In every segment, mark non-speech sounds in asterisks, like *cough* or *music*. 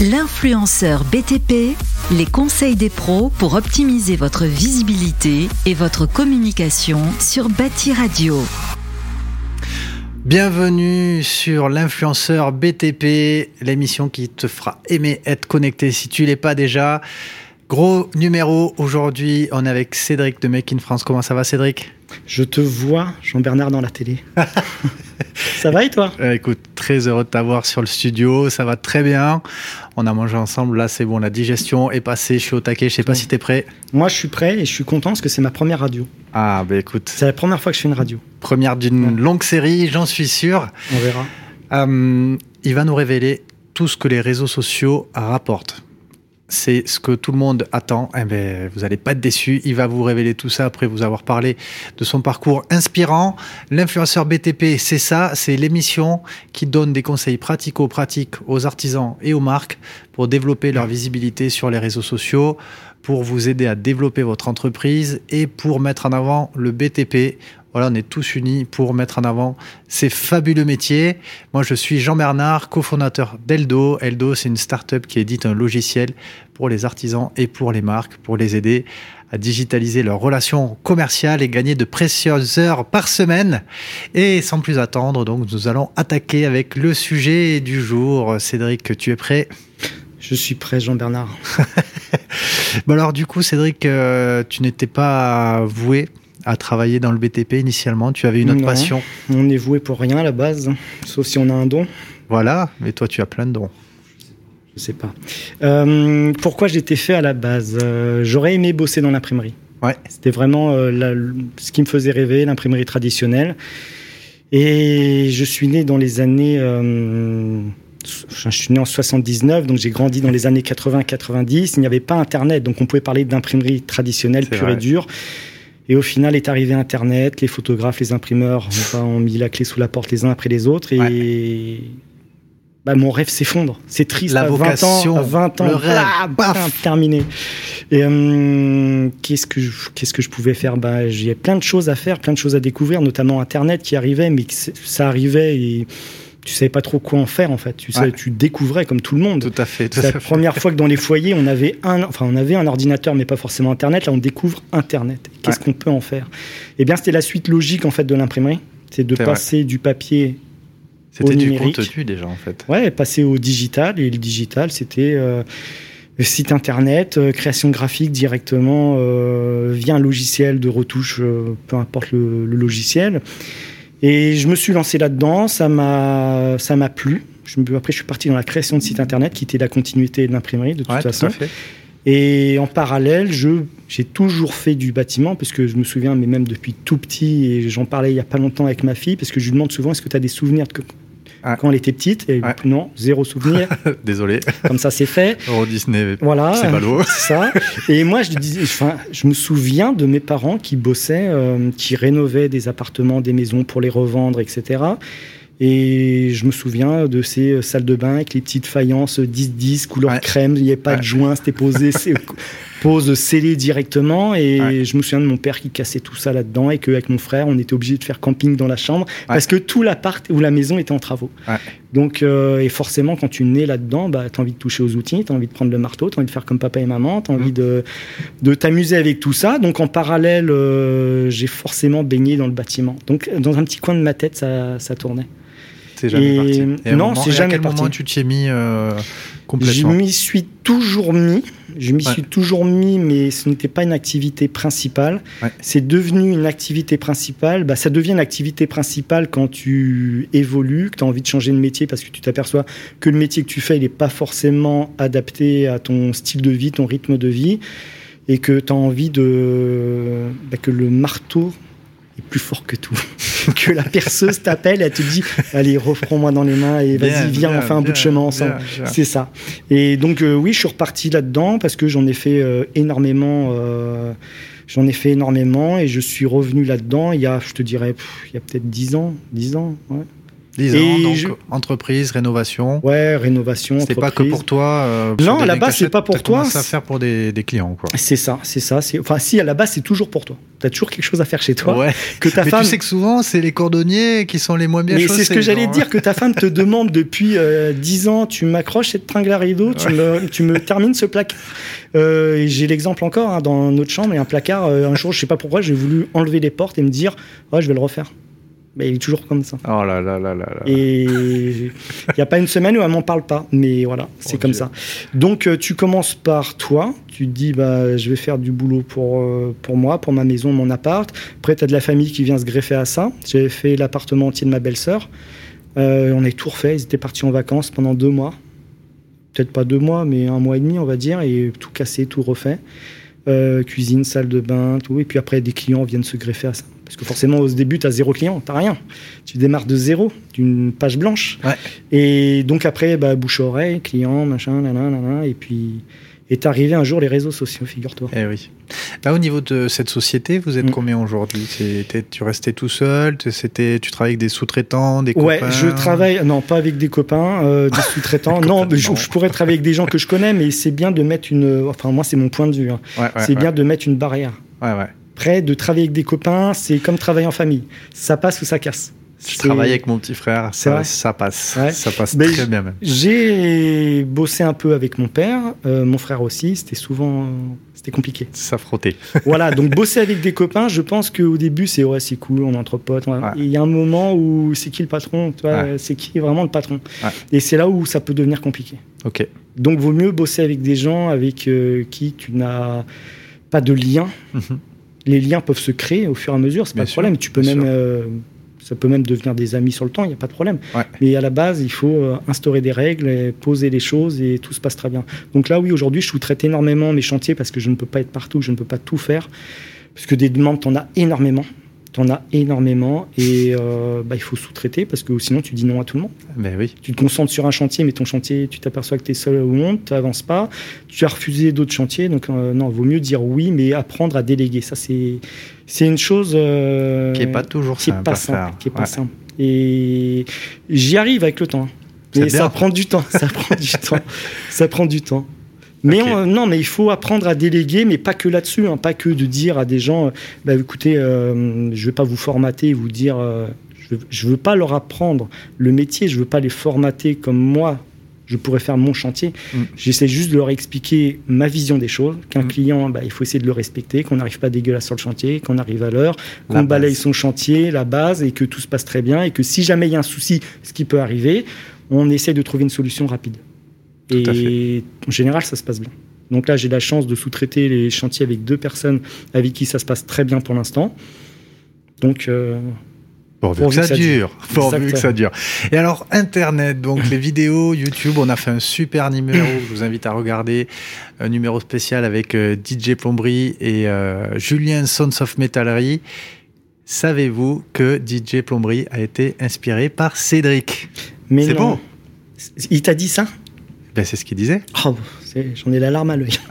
L'influenceur BTP, les conseils des pros pour optimiser votre visibilité et votre communication sur Bâti Radio. Bienvenue sur l'influenceur BTP, l'émission qui te fera aimer être connecté si tu l'es pas déjà. Gros numéro aujourd'hui, on est avec Cédric de Make in France. Comment ça va Cédric? Je te vois, Jean-Bernard, dans la télé. *laughs* ça va et toi? Euh, Écoute, très heureux de t'avoir sur le studio, ça va très bien. On a mangé ensemble, là c'est bon, la digestion est passée, je suis au taquet, je sais pas si t'es prêt. Moi, je suis prêt et je suis content parce que c'est ma première radio. Ah bah écoute, C'est la première fois que je fais une radio. première d'une Ouais. longue série, j'en suis sûr. On verra. Euh, il va nous révéler tout ce que les réseaux sociaux rapportent. C'est ce que tout le monde attend. Eh ben, vous n'allez pas être déçus. Il va vous révéler tout ça après vous avoir parlé de son parcours inspirant. L'influenceur BTP, c'est ça. C'est l'émission qui donne des conseils pratico-pratiques aux artisans et aux marques pour développer leur visibilité sur les réseaux sociaux, pour vous aider à développer votre entreprise et pour mettre en avant le BTP. Voilà, on est tous unis pour mettre en avant ces fabuleux métiers. Moi, je suis Jean Bernard, cofondateur d'Eldo. Eldo, c'est une start-up qui édite un logiciel pour les artisans et pour les marques, pour les aider à digitaliser leurs relations commerciales et gagner de précieuses heures par semaine. Et sans plus attendre, donc, nous allons attaquer avec le sujet du jour. Cédric, tu es prêt? Je suis prêt, Jean-Bernard. *laughs* Bon alors du coup, Cédric, euh, tu n'étais pas voué à travailler dans le BTP initialement. Tu avais une autre Non. passion. On est voué pour rien à la base, sauf si on a un don. Voilà, mais toi tu as plein de dons. Je sais pas. Euh, pourquoi j'étais fait à la base? Euh, J'aurais aimé bosser dans l'imprimerie. Ouais. C'était vraiment euh, la- ce qui me faisait rêver, l'imprimerie traditionnelle. Et je suis né dans les années. euh, je suis né en 79, donc j'ai grandi dans les années 80-90. Il n'y avait pas Internet, donc on pouvait parler d'imprimerie traditionnelle pure vrai. et dure. Et au final est arrivé Internet, les photographes, les imprimeurs ont mis la clé sous la porte les uns après les autres. Et bah, mon rêve s'effondre. C'est triste. La à 20 vocation, ans, à 20 ans, le rêve, ah, putain, terminé. Et euh, qu'est-ce que je, qu'est-ce que je pouvais faire? Bah, j'ai plein de choses à faire, plein de choses à découvrir, notamment Internet qui arrivait, mais ça arrivait et tu savais pas trop quoi en faire en fait. Tu sais, Ouais. tu découvrais comme tout le monde. Tout à fait. C'est la fait. première fois que dans les foyers, on avait un, enfin, on avait un ordinateur, mais pas forcément Internet. Là, on découvre Internet. Qu'est-ce Ouais. qu'on peut en faire? Eh bien, c'était la suite logique en fait de l'imprimerie, c'est de C'est vrai. passer du papier C'était au du numérique. contenu déjà en fait. Ouais, passer au digital. Et le digital, c'était euh, le site internet, euh, création graphique directement euh, via un logiciel de retouche, euh, peu importe le, le logiciel. Et je me suis lancé là-dedans. Ça m'a, ça m'a plu. Je après, je suis parti dans la création de sites internet, qui était la continuité de l'imprimerie de toute Ouais, façon. Et en parallèle, je j'ai toujours fait du bâtiment, parce que je me souviens, mais même depuis tout petit, et j'en parlais il y a pas longtemps avec ma fille, parce que je lui demande souvent est-ce que tu as des souvenirs de Ouais. quand elle était petite Et Ouais. non, zéro souvenir. *laughs* Désolé. Comme ça, c'est fait. Euro Disney. Voilà. C'est ballot. *laughs* C'est ça. Et moi, je, disais, enfin, je me souviens de mes parents qui bossaient, euh, qui rénovaient des appartements, des maisons pour les revendre, etc. Et je me souviens de ces euh, salles de bain avec les petites faïences 10-10, couleur Ouais. crème, il n'y avait pas de joint, c'était posé, *laughs* pose scellée directement. Et Ouais. je me souviens de mon père qui cassait tout ça là-dedans et qu'avec mon frère, on était obligé de faire camping dans la chambre parce que tout l'appart ou la maison était en travaux. Ouais. Donc, euh, et forcément, quand tu nais là-dedans, bah, tu as envie de toucher aux outils, tu as envie de prendre le marteau, tu as envie de faire comme papa et maman, tu as envie Mm. de, de t'amuser avec tout ça. Donc, en parallèle, euh, j'ai forcément baigné dans le bâtiment. Donc, dans un petit coin de ma tête, ça, ça tournait. C'est jamais Et- parti. Et non, moment- c'est jamais À quel moment parti. tu t'y es mis euh, Je m'y suis toujours mis. Je m'y Ouais. suis toujours mis, mais ce n'était pas une activité principale. Ouais. C'est devenu une activité principale. Bah, ça devient une activité principale quand tu évolues, que tu as envie de changer de métier parce que tu t'aperçois que le métier que tu fais, il n'est pas forcément adapté à ton style de vie, ton rythme de vie, et que tu as envie de bah, que le marteau est plus fort que tout. *laughs* que la perceuse t'appelle, elle te dit Allez, reprends-moi dans les mains et vas-y, viens, bien, on fait un bout de chemin ensemble. C'est ça. Et donc, euh, oui, je suis reparti là-dedans parce que j'en ai fait euh, énormément. euh, J'en ai fait énormément et je suis revenu là-dedans il y a, je te dirais, pff, il y a peut-être 10 ans. 10 ans, ouais. 10 Et ans, donc je- entreprise, rénovation. Ouais, rénovation, C'était pas que pour toi. euh, Non, à la base, c'est pas pour t'as toi, c'est- faire pour des, des clients, quoi. C'est ça, c'est ça. c'est- Enfin, si, à la base, c'est toujours pour toi. Tu as toujours quelque chose à faire chez toi. ouais. Que ta Mais femme. tu sais que souvent, c'est les cordonniers qui sont les moins bien Mais c'est ce que j'allais dire, que ta femme te *laughs* demande depuis euh, 10 ans, tu m'accroches cette tringle à rideau, tu, me, tu me termines ce placard. Euh, j'ai l'exemple encore hein, dans notre chambre, il y a un placard, euh, un jour, je sais pas pourquoi, j'ai voulu enlever les portes et me dire, ouais, je vais le refaire. Mais il est toujours comme ça. Oh là là là là là. Et il n'y a pas une semaine où elle m'en parle pas. Mais voilà, c'est Oh comme Dieu. ça. Donc euh, tu commences par toi. Tu te dis, bah, je vais faire du boulot pour, euh, pour moi, pour ma maison, mon appart. Après, tu as de la famille qui vient se greffer à ça. J'avais fait l'appartement entier de ma belle-sœur. Euh, on est tout refait. Ils étaient partis en vacances pendant deux mois. Peut-être pas deux mois, mais un mois et demi, on va dire. Et tout cassé, tout refait. Euh, cuisine, salle de bain, tout. Et puis après, des clients viennent se greffer à ça. Parce que forcément, au début, tu as zéro client, tu rien. Tu démarres de zéro, d'une page blanche. Ouais. Et donc après, bah, bouche-oreille, client, machin, nanana, et puis est arrivé un jour les réseaux sociaux, figure-toi. Eh oui. Là, au niveau de cette société, vous êtes Mm. combien aujourd'hui? C'était- Tu restais tout seul? C'était, Tu travailles avec des sous-traitants, des Ouais, copains? je travaille, non, pas avec des copains, euh, des *laughs* sous-traitants. non, mais je, pourrais travailler avec des gens que je connais, mais c'est bien de mettre une. Enfin, moi, c'est mon point de vue. hein. Ouais, ouais, c'est bien de mettre une barrière. Ouais, ouais. Après, de travailler avec des copains, c'est comme travailler en famille. Ça passe ou ça casse. Je travaille avec mon petit frère, ça, passe. Ouais. Ça passe très bien même. J'ai bossé un peu avec mon père, euh, mon frère aussi. C'était souvent, c'était compliqué. Ça frottait. *laughs* voilà, donc bosser avec des copains, je pense qu'au début, c'est ouais, c'est cool, on est entre potes. Ouais. Il y a un moment où c'est qui le patron Ouais. C'est qui vraiment le patron. Et c'est là où ça peut devenir compliqué. Ok. Donc, vaut mieux bosser avec des gens avec euh, qui tu n'as pas de lien. Mhm. Les liens peuvent se créer au fur et à mesure, c'est pas sûr, problème. Tu peux même, euh, ça peut même devenir des amis sur le temps, il n'y a pas de problème. Ouais. Mais à la base, il faut euh, instaurer des règles, et poser les choses et tout se passe très bien. Donc là, oui, aujourd'hui, je sous-traite énormément mes chantiers parce que je ne peux pas être partout, je ne peux pas tout faire. Parce que des demandes, tu en as énormément. Tu en as énormément et euh, bah, il faut sous-traiter parce que sinon tu dis non à tout le monde. Ben oui. Tu te concentres sur un chantier, mais ton chantier, tu t'aperçois que tu es seul au monde, tu n'avances pas. Tu as refusé d'autres chantiers, donc euh, non, vaut mieux dire oui, mais apprendre à déléguer. Ça, c'est c'est une chose euh, Qui est pas toujours qui est simple pas qui est pas Ouais. simple. Et j'y arrive avec le temps. Mais *laughs* ça prend du temps, ça prend du temps, ça prend du temps. Mais on- non, mais il faut apprendre à déléguer, mais pas que là-dessus, hein, pas que de dire à des gens, euh, bah, écoutez, euh, je vais pas vous formater, vous dire, euh, je, veux- je veux pas leur apprendre le métier, je veux pas les formater comme moi. Je pourrais faire mon chantier. Mm. J'essaie juste de leur expliquer ma vision des choses. Qu'un Mm. client, bah, il faut essayer de le respecter, qu'on n'arrive pas dégueulasse sur le chantier, qu'on arrive à l'heure, qu'on balaye son chantier, la base, et que tout se passe très bien, et que si jamais il y a un souci, ce qui peut arriver, on essaie de trouver une solution rapide. Tout à et en général, ça se passe bien. Donc là, j'ai la chance de sous-traiter les chantiers avec deux personnes avec qui ça se passe très bien pour l'instant. Donc, euh, Pourvu, Pourvu que, que ça dure. Pourvu que ça dure. Et alors, Internet, donc les vidéos, YouTube, on a fait un super numéro. *coughs* Je vous invite à regarder. Un numéro spécial avec euh, DJ Plomberie et euh, Julien Sons of Metallery. Savez-vous que DJ Plomberie a été inspiré par Cédric? Mais C'est beau. Il t'a dit ça? Ben, C'est ce qu'il disait. Oh, J'en ai la larme à l'œil. *laughs*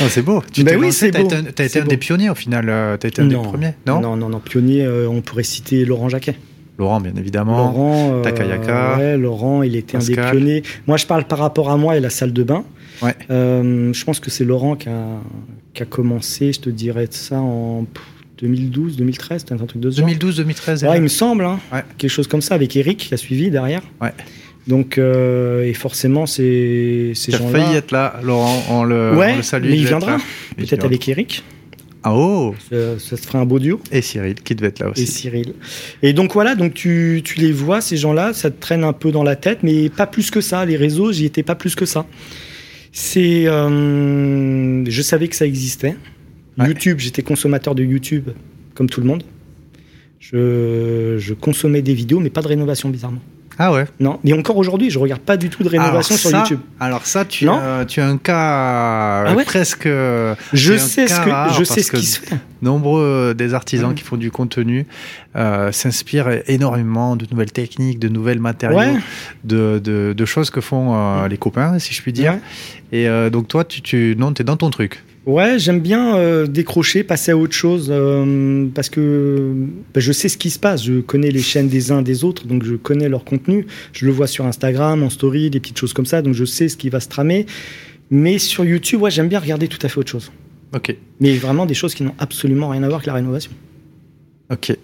Non, c'est beau. Tu Ben oui, c'est beau. été un, t'as été un beau. des pionniers au final. euh, T'as été un des premiers, non, non, non, non. Pionnier, euh, on pourrait citer Laurent Jacquet. Laurent, bien évidemment. Laurent, euh, Takayaka. ouais, Laurent, il était un des Pascal. pionniers. Moi, je parle par rapport à moi et la salle de bain. Ouais. Euh, je pense que c'est Laurent qui a, qui a commencé, je te dirais ça en pff, 2012, 2013, peut-être un truc de ce genre. 2012, 2013. Ouais, il me semble, hein. Ouais. quelque chose comme ça, avec Eric qui a suivi derrière. Ouais. Donc, euh, et forcément, ces, ces Tu as gens-là. failli être là, Laurent. On le, ouais, on le salue. mais il viendra. Il Peut-être avec Eric. Ah oh Ça, ça se ferait un beau duo. Et Cyril, qui devait être là Et aussi. Cyril. Et donc voilà, donc tu, tu les vois, ces gens-là, ça te traîne un peu dans la tête, mais pas plus que ça. Les réseaux, j'y étais pas plus que ça. C'est, euh, je savais que ça existait. Ouais. YouTube, j'étais consommateur de YouTube, comme tout le monde. Je, je consommais des vidéos, mais pas de rénovation, bizarrement. Ah ouais. Non, mais encore aujourd'hui, je regarde pas du tout de rénovation sur YouTube. Alors ça, tu, Non as, tu as un cas Ah ouais presque. euh, Je sais ce que, rare je sais ce qui se fait. Nombreux des artisans Ouais. qui font du contenu euh, s'inspirent énormément de nouvelles techniques, de nouvelles matériaux, Ouais. de, de, de choses que font euh, les copains, si je puis dire. Et euh, donc toi, tu, tu non, es dans ton truc. Ouais, j'aime bien euh, décrocher, passer à autre chose, euh, parce que bah, je sais ce qui se passe. Je connais les chaînes des uns des autres, donc je connais leur contenu. Je le vois sur Instagram, en story, des petites choses comme ça, donc je sais ce qui va se tramer. Mais sur YouTube, ouais, j'aime bien regarder tout à fait autre chose. Ok. Mais vraiment des choses qui n'ont absolument rien à voir avec la rénovation. Ok.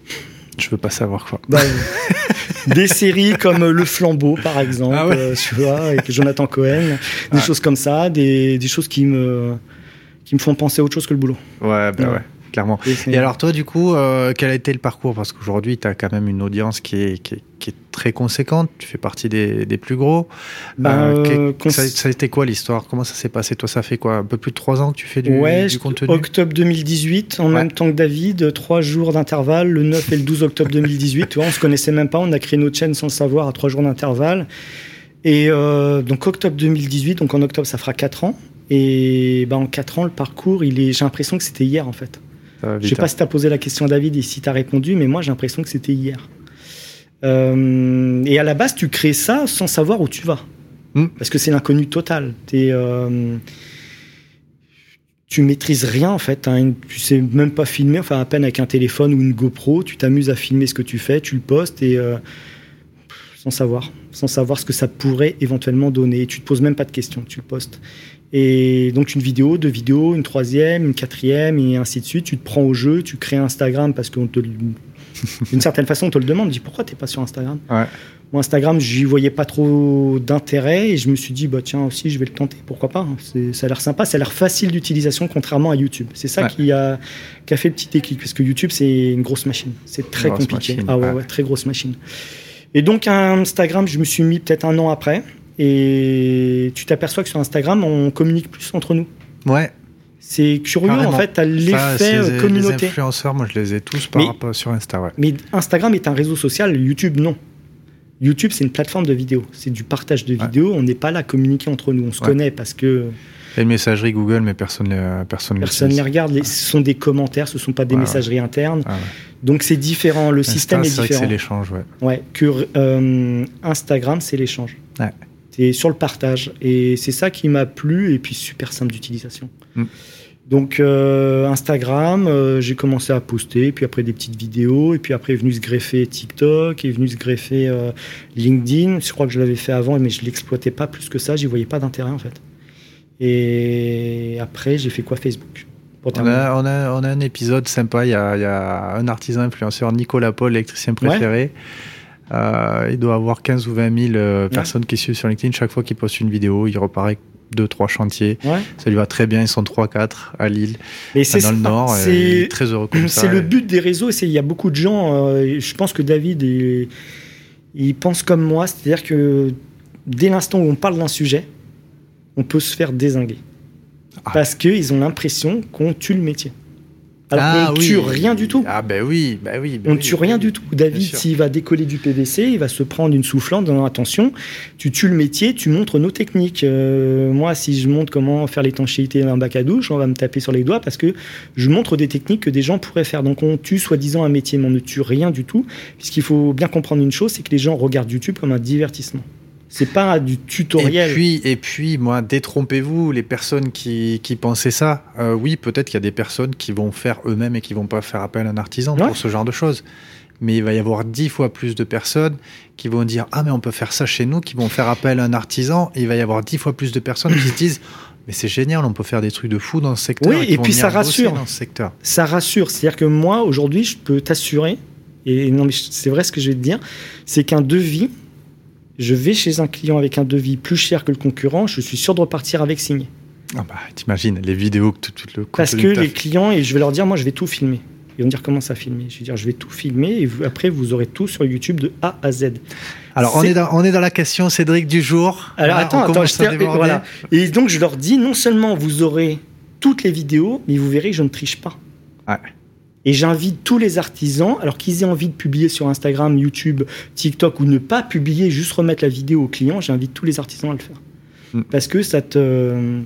Je veux pas savoir quoi. Bah, euh, des séries comme Le Flambeau, par exemple, Ah ouais. tu vois, avec Jonathan Cohen, des Ouais. choses comme ça, des, des choses qui me, qui me font penser à autre chose que le boulot. Ouais, bah Ouais. ouais, clairement. Et alors toi, du coup, euh, quel a été le parcours? Parce qu'aujourd'hui, tu as quand même une audience qui est, qui est, qui est très conséquente. Tu fais partie des, des plus gros. Ben, Euh, euh, cons- ça, ça a été quoi l'histoire? Comment ça s'est passé? Toi, ça fait quoi? Un peu plus de trois ans que tu fais du, ouais, du contenu? octobre 2018, en Ouais. même temps que David, trois jours d'intervalle, le 9 et le 12 octobre 2018. Tu vois, on se connaissait même pas, on a créé notre chaîne sans le savoir à trois jours d'intervalle. Et euh, donc octobre 2018, donc en octobre ça fera quatre ans. Et ben, en quatre ans, le parcours, il est, j'ai l'impression que c'était hier en fait. Va Je sais pas hein. si tu as posé la question à David et si tu as répondu, mais moi j'ai l'impression que c'était hier. Euh, et à la base, tu crées ça sans savoir où tu vas. Hmm. Parce que c'est l'inconnu total. T'es, euh, tu maîtrises rien en fait. hein. Tu sais même pas filmer, enfin à peine avec un téléphone ou une GoPro. Tu t'amuses à filmer ce que tu fais, tu le postes et euh, sans savoir, sans savoir ce que ça pourrait éventuellement donner. Et tu te poses même pas de questions, tu le postes. Et donc une vidéo, deux vidéos, une troisième, une quatrième et ainsi de suite. Tu te prends au jeu, tu crées Instagram parce qu'on te, *laughs* d'une certaine façon, on te le demande. Tu dis pourquoi t'es pas sur Instagram? Ouais. Moi, Instagram, j'y voyais pas trop d'intérêt et je me suis dit, bah tiens, aussi, je vais le tenter. Pourquoi pas hein. Ça a l'air sympa, ça a l'air facile d'utilisation, contrairement à YouTube. C'est ça Ouais. qui, a, qui a fait le petit déclic, parce que YouTube, c'est une grosse machine. C'est très Grosse compliqué. machine, ah ouais, ouais. très grosse machine. Et donc, Instagram, je me suis mis peut-être un an après. Et tu t'aperçois que sur Instagram, on communique plus entre nous. Ouais. C'est curieux, Carrément. en fait, Ça, l'effet euh, les- Les communauté. influenceurs, moi, je les ai tous par Mais- rapport sur Insta, ouais. Mais Instagram est un réseau social, YouTube non. YouTube, c'est une plateforme de vidéos. C'est du partage de Ouais. vidéos. On n'est pas là à communiquer entre nous. On se Ouais. connaît parce que Il y a une messagerie Google, mais personne ne personne ne personne ne les regarde. Les- Ce sont des commentaires, ce ne sont pas des Ouais, messageries internes. Ah ouais. Donc c'est différent. Le Insta, système est que différent. c'est l'échange, ouais. Ouais, que euh, Instagram, c'est l'échange. Ouais. C'est sur le partage. Et c'est ça qui m'a plu. Et puis super simple d'utilisation. Mm. Donc euh, Instagram, euh, j'ai commencé à poster, puis après des petites vidéos, et puis après est venu se greffer TikTok, est venu se greffer euh, LinkedIn. Je crois que je l'avais fait avant, mais je l'exploitais pas plus que ça. J'y voyais pas d'intérêt en fait. Et après, j'ai fait quoi Facebook? On terminer. a, on, a, on a un épisode sympa. Il y a, il y a un artisan influenceur, Nicolas Paul, l'électricien préféré. Euh, il doit avoir 15 ou 20 000 euh, personnes qui suivent sur LinkedIn. Chaque fois qu'il poste une vidéo, il repart avec 2-3 chantiers. Ouais. Ça lui va très bien. Ils sont 3-4 à Lille, Mais dans c'est le ça. Nord. C'est est très heureux comme ça. C'est le but des réseaux. C'est il y a beaucoup de gens. euh, je pense que David, est- il pense comme moi, c'est-à-dire que dès l'instant où on parle d'un sujet, on peut se faire désinguer Ah. parce qu'ils ont l'impression qu'on tue le métier. Alors Ah qu'on ne oui. tue rien du tout. Ah ben oui, ben oui. ben On ne oui, tue rien du tout. David, s'il va décoller du PVC, il va se prendre une soufflante dans attention. Tu tues le métier, tu montres nos techniques. Euh, moi, si je montre comment faire l'étanchéité d'un bac à douche, on va me taper sur les doigts parce que je montre des techniques que des gens pourraient faire. Donc on tue soi-disant un métier, mais on ne tue rien du tout. Puisqu'il faut bien comprendre une chose, c'est que les gens regardent YouTube comme un divertissement. C'est pas du tutoriel. Et puis, et puis, moi, détrompez-vous, les personnes qui, qui pensaient ça. Euh, oui, peut-être qu'il y a des personnes qui vont faire eux-mêmes et qui vont pas faire appel à un artisan Ouais. pour ce genre de choses. Mais il va y avoir dix fois plus de personnes qui vont dire Ah, mais on peut faire ça chez nous, qui vont faire appel à un artisan. Et il va y avoir dix fois plus de personnes qui se disent *laughs* Mais c'est génial, on peut faire des trucs de fou dans ce secteur. Oui, et puis ça rassure. Dans ce secteur. ça rassure. C'est-à-dire que moi, aujourd'hui, je peux t'assurer, et non, mais c'est vrai ce que je vais te dire, c'est qu'un devis, je vais chez un client avec un devis plus cher que le concurrent, je suis sûr de repartir avec signé. Ah bah, t'imagines, les vidéos que tout, le Parce que les clients, et je vais leur dire, moi, je vais tout filmer. Ils vont dire comment ça filmer? Je vais dire, je vais tout filmer, et vous- après, vous aurez tout sur YouTube de A à Z. Alors, on est, dans, on est dans la question, Cédric, du jour. Alors Là, attends, attends, je voilà. Et donc, je leur dis, non seulement vous aurez toutes les vidéos, mais vous verrez que je ne triche pas. Ouais. Et j'invite tous les artisans, alors qu'ils aient envie de publier sur Instagram, YouTube, TikTok ou ne pas publier, juste remettre la vidéo au client, j'invite tous les artisans à le faire. Mm. Parce que ça te.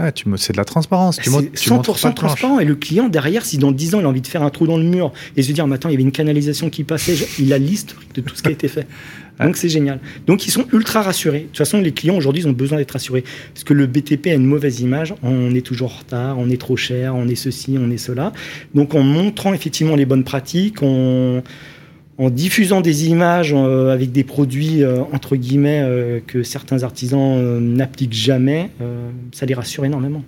Ouais, tu, c'est de la transparence. Tu, c'est 100% transparent. Et le client, derrière, si dans 10 ans, il a envie de faire un trou dans le mur et se dire, mais attends, il y avait une canalisation qui passait, il a l'historique de tout ce qui a été fait. *laughs* Donc c'est génial. Donc ils sont ultra rassurés. De toute façon, les clients aujourd'hui, ils ont besoin d'être rassurés. Parce que le BTP a une mauvaise image. On est toujours en retard, on est trop cher, on est ceci, on est cela. Donc en montrant effectivement les bonnes pratiques, en, en diffusant des images euh, avec des produits, euh, entre guillemets, euh, que certains artisans n'appliquent jamais, ça les rassure énormément.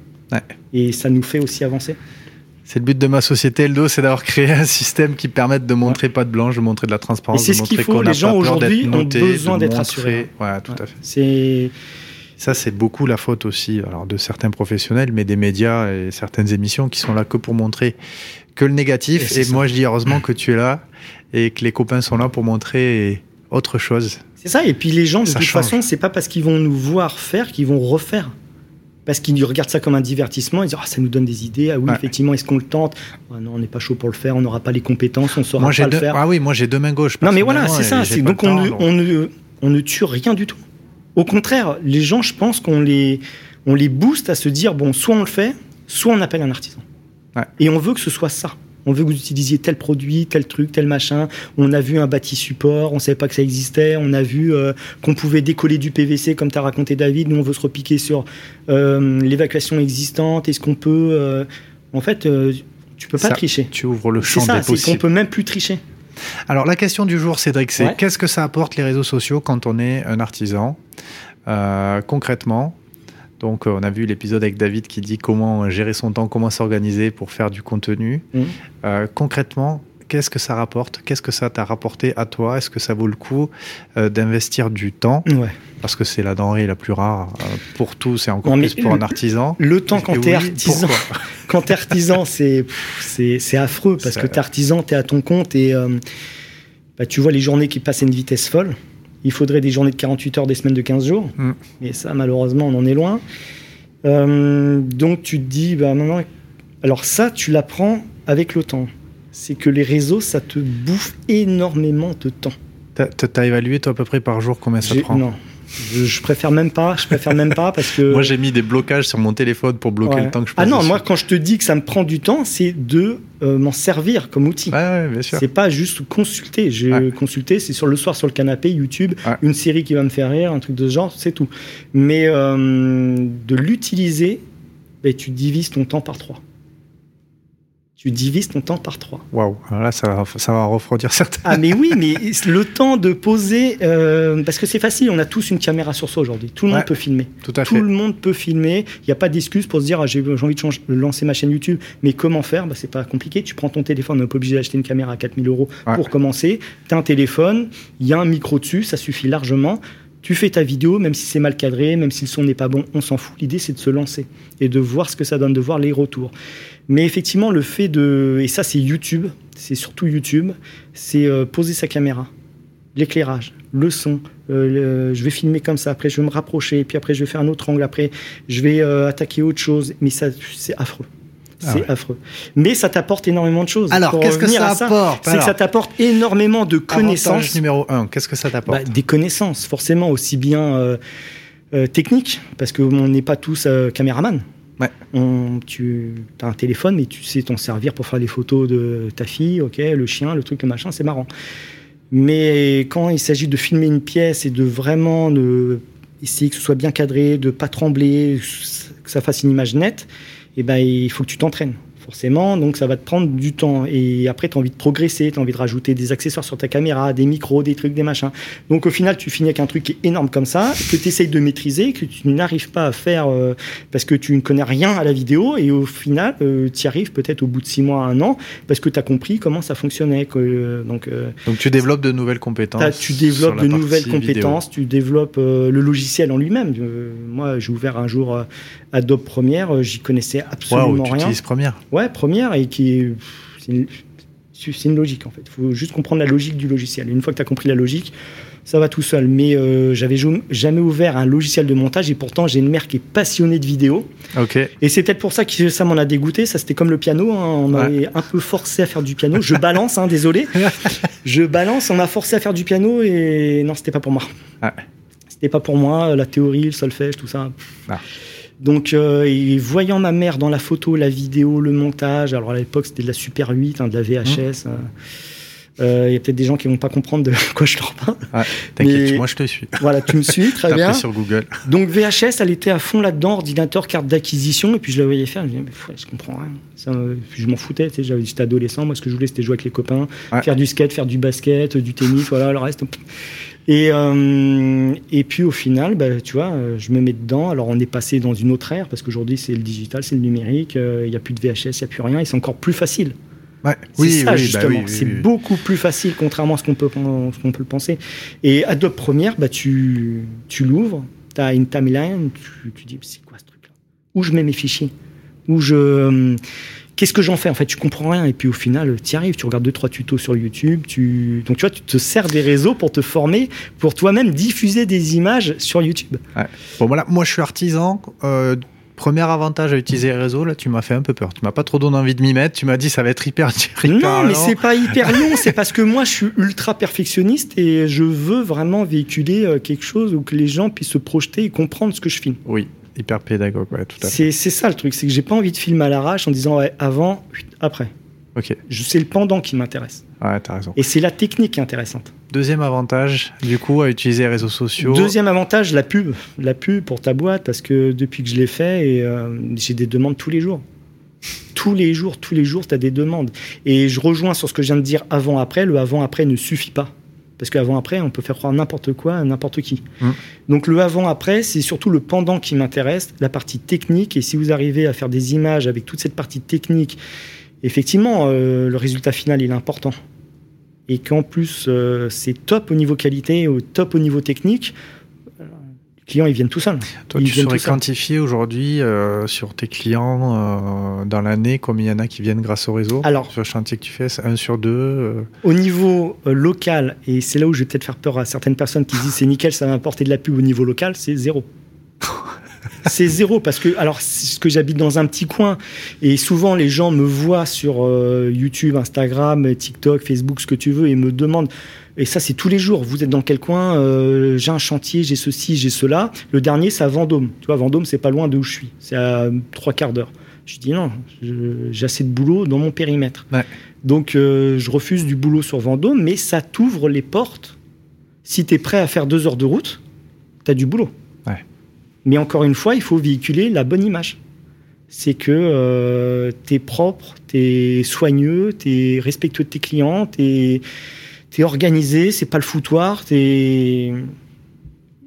Et ça nous fait aussi avancer. C'est le but de ma société Eldo, c'est d'avoir créé un système qui permette de montrer pas de blanche, de montrer de la transparence, c'est ce qu'il faut. Les gens aujourd'hui ont besoin d'être assurés. Ouais, tout à fait. C'est ça, c'est beaucoup la faute aussi alors, de certains professionnels, mais des médias et certaines émissions qui sont là que pour montrer que le négatif. Et, moi, je dis heureusement que tu es là et que les copains sont là pour montrer autre chose. C'est ça. Et puis les gens, de toute façon, c'est pas parce qu'ils vont nous voir faire qu'ils vont refaire parce qu'ils regardent ça comme un divertissement, ils disent ah, ça nous donne des idées, ah oui, effectivement, est-ce qu'on le tente? Ah Non, on n'est pas chaud pour le faire, on n'aura pas les compétences, on saura pas le faire. Ah oui, moi j'ai deux mains gauches. Non, mais voilà, c'est ça. Donc on, ne, on, ne, on ne tue rien du tout. Au contraire, les gens, je pense qu'on les, on les booste à se dire bon, soit on le fait, soit on appelle un artisan. Et on veut que ce soit ça on veut que vous utilisiez tel produit, tel truc, tel machin. On a vu un bâti support, on ne savait pas que ça existait. On a vu euh, qu'on pouvait décoller du PVC, comme tu as raconté David. Nous, on veut se repiquer sur euh, l'évacuation existante. Est-ce qu'on peut... Euh, en fait, tu peux pas tricher. Tu ouvres le champ ça, des possibles. C'est qu'on peut même plus tricher. Alors la question du jour, Cédric, c'est qu'est-ce que ça apporte les réseaux sociaux quand on est un artisan Concrètement, donc, euh, on a vu l'épisode avec David qui dit comment gérer son temps, comment s'organiser pour faire du contenu. Mmh. Euh, concrètement, qu'est-ce que ça rapporte? Qu'est-ce que ça t'a rapporté à toi? Est-ce que ça vaut le coup euh, d'investir du temps? Parce que c'est la denrée la plus rare pour tous et encore plus pour un artisan. Le temps quand tu es artisan, *laughs* quand es artisan, c'est c'est affreux parce que tu es artisan, tu es à ton compte et bah, tu vois les journées qui passent à une vitesse folle. Il faudrait des journées de 48 heures, des semaines de 15 jours. Mm. Et ça, malheureusement, on en est loin. Euh, donc tu te dis, bah maintenant, alors ça, tu l'apprends avec le temps. C'est que les réseaux, ça te bouffe énormément de temps. T'as as évalué toi à peu près par jour combien ça prend? Non, je, préfère même pas. Je préfère même pas parce que. *laughs* moi, j'ai mis des blocages sur mon téléphone pour bloquer le temps que je passe. Ah non, moi, quand je te dis que ça me prend du temps, c'est de euh, m'en servir comme outil. Ouais, bien sûr. C'est pas juste consulter. J'ai consulté, c'est sur le soir sur le canapé, YouTube, une série qui va me faire rire, un truc de ce genre, c'est tout. Mais euh, de l'utiliser, ben, tu divises ton temps par trois tu divises ton temps par trois. Waouh, là ça va, ça va refroidir *laughs* certains. Ah mais oui, mais *laughs* le temps de poser, euh, parce que c'est facile, on a tous une caméra sur soi aujourd'hui. Tout le monde peut filmer. Tout à fait. Tout le monde peut filmer. Il n'y a pas d'excuse pour se dire ah, j'ai envie de, lancer ma chaîne YouTube, mais comment faire? Bah, C'est pas compliqué. Tu prends ton téléphone, on n'est pas obligé d'acheter une caméra à 4000 euros pour commencer. Tu as un téléphone, il y a un micro dessus, ça suffit largement tu fais ta vidéo, même si c'est mal cadré, même si le son n'est pas bon, on s'en fout. L'idée, c'est de se lancer et de voir ce que ça donne, de voir les retours. Mais effectivement, le fait de. Et ça, c'est YouTube, c'est surtout YouTube, c'est euh, poser sa caméra, l'éclairage, le son. Euh, je vais filmer comme ça, après je vais me rapprocher, puis après je vais faire un autre angle, après je vais euh, attaquer autre chose. Mais ça, c'est affreux. Ah c'est affreux. Mais ça t'apporte énormément de choses. Alors, qu'est-ce que ça apporte C'est que ça t'apporte énormément de connaissances. numéro un, qu'est-ce que ça t'apporte bah, Des connaissances, forcément, aussi bien techniques, parce qu'on n'est pas tous On, tu as un téléphone, mais tu sais t'en servir pour faire des photos de ta fille, le chien, le truc, le machin, c'est marrant. Mais quand il s'agit de filmer une pièce et de vraiment essayer que ce soit bien cadré, de pas trembler, que ça fasse une image nette, eh ben, il faut que tu t'entraînes forcément, donc ça va te prendre du temps. Et après, tu as envie de progresser, tu as envie de rajouter des accessoires sur ta caméra, des micros, des trucs, des machins. Donc au final, tu finis avec un truc qui est énorme comme ça, que tu essayes de maîtriser, que tu n'arrives pas à faire euh, parce que tu ne connais rien à la vidéo, et au final, euh, tu y arrives peut-être au bout de six mois, un an, parce que tu as compris comment ça fonctionnait. Euh, donc, donc tu développes de nouvelles compétences. Tu développes de nouvelles compétences, tu développes le logiciel en lui-même. moi, j'ai ouvert un jour Adobe Premiere, j'y connaissais absolument wow, rien. Premiere Ouais, première et qui c'est une, logique en fait. Il faut juste comprendre la logique du logiciel. une fois que tu as compris la logique, ça va tout seul. Mais euh, j'avais jamais ouvert un logiciel de montage et pourtant j'ai une mère qui est passionnée de vidéo. Ok. Et c'est peut-être pour ça que ça m'en a dégoûté. Ça c'était comme le piano. Hein. On m'avait un peu forcé à faire du piano. Je balance, hein, désolé. *laughs* Je balance. On m'a forcé à faire du piano et non, c'était pas pour moi. C'était pas pour moi. La théorie, le solfège, tout ça. Ah. Donc, euh, et voyant ma mère dans la photo, la vidéo, le montage, alors à l'époque c'était de la Super 8, hein, de la VHS. hein. Euh, Il y a peut-être des gens qui vont pas comprendre de *laughs* quoi je leur parle. T'inquiète, Mais- moi je te suis. Voilà, tu me suis, très *laughs* bien. sur Google. Donc VHS, elle était à fond là-dedans, ordinateur, carte d'acquisition, et puis je la voyais faire, je me disais, mais ouais, je comprends rien. Ça, euh, je m'en foutais, tu sais, j'avais- j'étais adolescent, moi ce que je voulais c'était jouer avec les copains, Ouais. faire du skate, faire du basket, du tennis, voilà, le reste. Et, euh, et puis au final, bah, tu vois, euh, je me mets dedans. Alors on est passé dans une autre ère, parce qu'aujourd'hui c'est le digital, c'est le numérique, euh, il n'y a plus de VHS, il n'y a plus rien, et c'est encore plus facile. Ouais. C'est Oui, ça oui, justement, bah oui, oui, c'est beaucoup plus facile contrairement à ce qu'on peut, ce qu'on peut le penser. Et Adobe Premiere, bah, tu, tu l'ouvres, tu as une timeline, tu, tu dis c'est quoi ce truc-là? Où je mets mes fichiers? Où je... Qu'est-ce que j'en fais En fait, tu comprends rien et puis au final, tu y arrives, tu regardes deux trois tutos sur YouTube, tu donc tu vois, tu te sers des réseaux pour te former, pour toi-même diffuser des images sur YouTube. Bon voilà, moi je suis artisan. euh, premier avantage à utiliser les réseaux, là tu m'as fait un peu peur. Tu m'as pas trop donné envie de m'y mettre. Tu m'as dit ça va être hyper *laughs* dur. Non, mais c'est pas hyper *laughs* long, c'est parce que moi je suis ultra perfectionniste et je veux vraiment véhiculer euh, quelque chose où que les gens puissent se projeter et comprendre ce que je filme. Oui, hyper pédagogue, ouais, tout à fait. C'est ça le truc, c'est que j'ai pas envie de filmer à l'arrache en disant ouais, avant, après. Ok, Je- C'est le pendant qui m'intéresse. ouais, t'as raison. Et c'est la technique qui est intéressante. Deuxième avantage, du coup, à utiliser les réseaux sociaux. Deuxième avantage, la pub. La pub pour ta boîte, parce que depuis que je l'ai fait, et, euh, j'ai des demandes tous les jours. Tous les jours, tous les jours, tu as des demandes. Et je rejoins sur ce que je viens de dire avant-après. Le avant-après ne suffit pas. Parce qu'avant-après, on peut faire croire n'importe quoi à n'importe qui. Mm. Donc le avant-après, c'est surtout le pendant qui m'intéresse, la partie technique. Et si vous arrivez à faire des images avec toute cette partie technique, effectivement, euh, le résultat final, il est important. Et qu'en plus, euh, c'est top au niveau qualité, au top au niveau technique, clients, ils viennent tout seuls. Toi, Ils tu saurais quantifier aujourd'hui euh, sur tes clients euh, dans l'année combien il y en a qui viennent grâce au réseau? Alors, Sur le chantier que tu fais, c'est un sur deux euh, Au niveau local, et c'est là où je vais peut-être faire peur à certaines personnes qui disent c'est nickel, ça va apporter de la pub au niveau local, c'est zéro. *laughs* c'est zéro parce que, alors, c'est ce que j'habite dans un petit coin et souvent les gens me voient sur euh, YouTube, Instagram, TikTok, Facebook, ce que tu veux et me demandent. Et ça, c'est tous les jours. Vous êtes dans quel coin Euh, J'ai un chantier, j'ai ceci, j'ai cela. Le dernier, c'est à Vendôme. Tu vois, Vendôme, c'est pas loin de où je suis. C'est à trois quarts d'heure. Je dis non, j'ai assez de boulot dans mon périmètre. Ouais. Donc, euh, je refuse du boulot sur Vendôme, mais ça t'ouvre les portes. Si tu es prêt à faire deux heures de route, tu as du boulot. Ouais. Mais encore une fois, il faut véhiculer la bonne image. C'est que tu es propre, tu es soigneux, tu es respectueux de tes clients, tu es, organisé, c'est pas le foutoir. t'es-